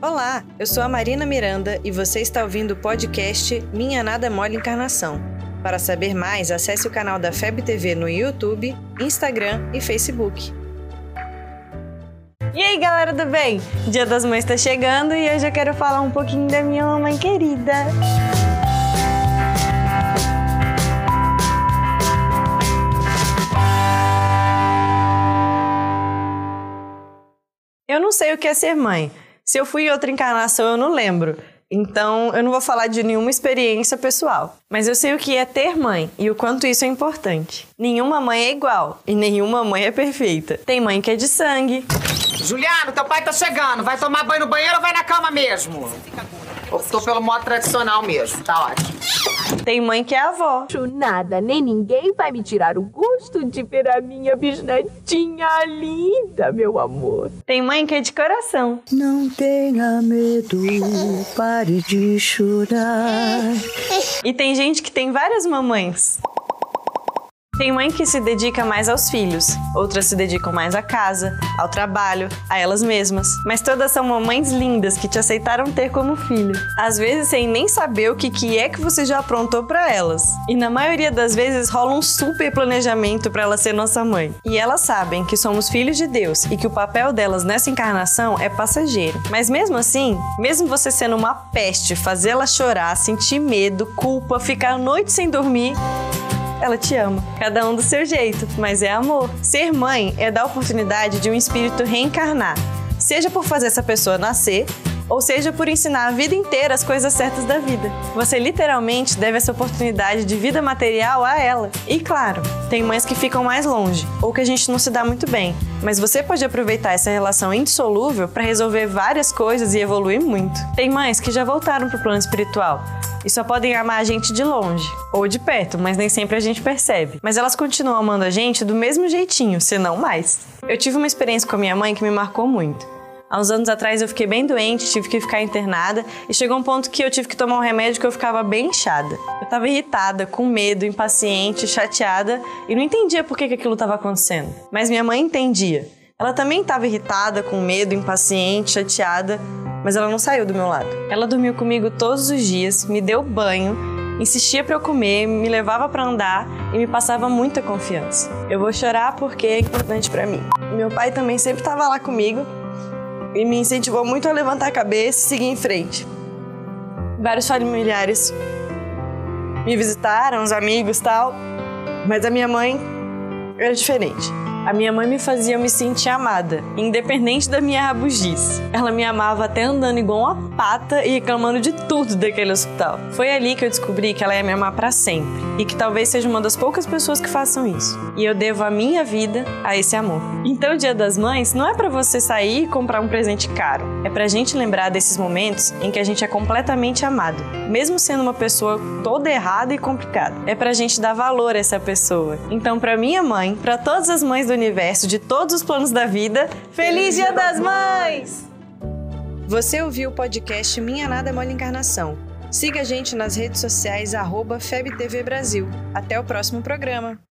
Olá, eu sou a Marina Miranda e você está ouvindo o podcast Minha Nada Mole Encarnação. Para saber mais, acesse o canal da FEB TV no YouTube, Instagram e Facebook. E aí, galera do bem? Dia das Mães está chegando e eu quero falar um pouquinho da minha mamãe querida. Eu não sei o que é ser mãe. Se eu fui em outra encarnação, eu não lembro. Então, eu não vou falar de nenhuma experiência pessoal. Mas eu sei o que é ter mãe e o quanto isso é importante. Nenhuma mãe é igual e nenhuma mãe é perfeita. Tem mãe que é de sangue. Juliano, teu pai tá chegando. Vai tomar banho no banheiro ou vai na cama mesmo? Optou pelo modo tradicional mesmo. Tá ótimo. Tem mãe que é avó. nada, nem ninguém vai me tirar o gosto de ver a minha bisnetinha linda, meu amor. Tem mãe que é de coração. Não tenha medo, pare de chorar. E tem gente que tem várias mamães. Tem mãe que se dedica mais aos filhos, outras se dedicam mais à casa, ao trabalho, a elas mesmas. Mas todas são mamães lindas que te aceitaram ter como filho. Às vezes sem nem saber o que, que é que você já aprontou para elas. E na maioria das vezes rola um super planejamento para ela ser nossa mãe. E elas sabem que somos filhos de Deus e que o papel delas nessa encarnação é passageiro. Mas mesmo assim, mesmo você sendo uma peste, fazê-la chorar, sentir medo, culpa, ficar a noite sem dormir, ela te ama. Cada um do seu jeito, mas é amor. Ser mãe é dar a oportunidade de um espírito reencarnar, seja por fazer essa pessoa nascer, ou seja por ensinar a vida inteira as coisas certas da vida. Você literalmente deve essa oportunidade de vida material a ela. E claro, tem mães que ficam mais longe, ou que a gente não se dá muito bem, mas você pode aproveitar essa relação indissolúvel para resolver várias coisas e evoluir muito. Tem mães que já voltaram para o plano espiritual, e só podem amar a gente de longe ou de perto, mas nem sempre a gente percebe. Mas elas continuam amando a gente do mesmo jeitinho, se não mais. Eu tive uma experiência com a minha mãe que me marcou muito. Há uns anos atrás eu fiquei bem doente, tive que ficar internada e chegou um ponto que eu tive que tomar um remédio que eu ficava bem inchada. Eu estava irritada, com medo, impaciente, chateada e não entendia por que, que aquilo estava acontecendo. Mas minha mãe entendia. Ela também estava irritada, com medo, impaciente, chateada, mas ela não saiu do meu lado. Ela dormiu comigo todos os dias, me deu banho, insistia para eu comer, me levava para andar e me passava muita confiança. Eu vou chorar porque é importante para mim. Meu pai também sempre estava lá comigo e me incentivou muito a levantar a cabeça e seguir em frente. Vários familiares me visitaram, os amigos tal, mas a minha mãe era diferente. A minha mãe me fazia me sentir amada, independente da minha rabugice. Ela me amava até andando igual uma pata e reclamando de tudo daquele hospital. Foi ali que eu descobri que ela ia me amar para sempre e que talvez seja uma das poucas pessoas que façam isso. E eu devo a minha vida a esse amor. Então, o Dia das Mães não é para você sair e comprar um presente caro. É pra gente lembrar desses momentos em que a gente é completamente amado, mesmo sendo uma pessoa toda errada e complicada. É pra gente dar valor a essa pessoa. Então, para minha mãe, para todas as mães do universo, de todos os planos da vida, feliz Dia das Mães! Você ouviu o podcast Minha Nada Mole Encarnação. Siga a gente nas redes sociais, arroba FebTV Brasil. Até o próximo programa.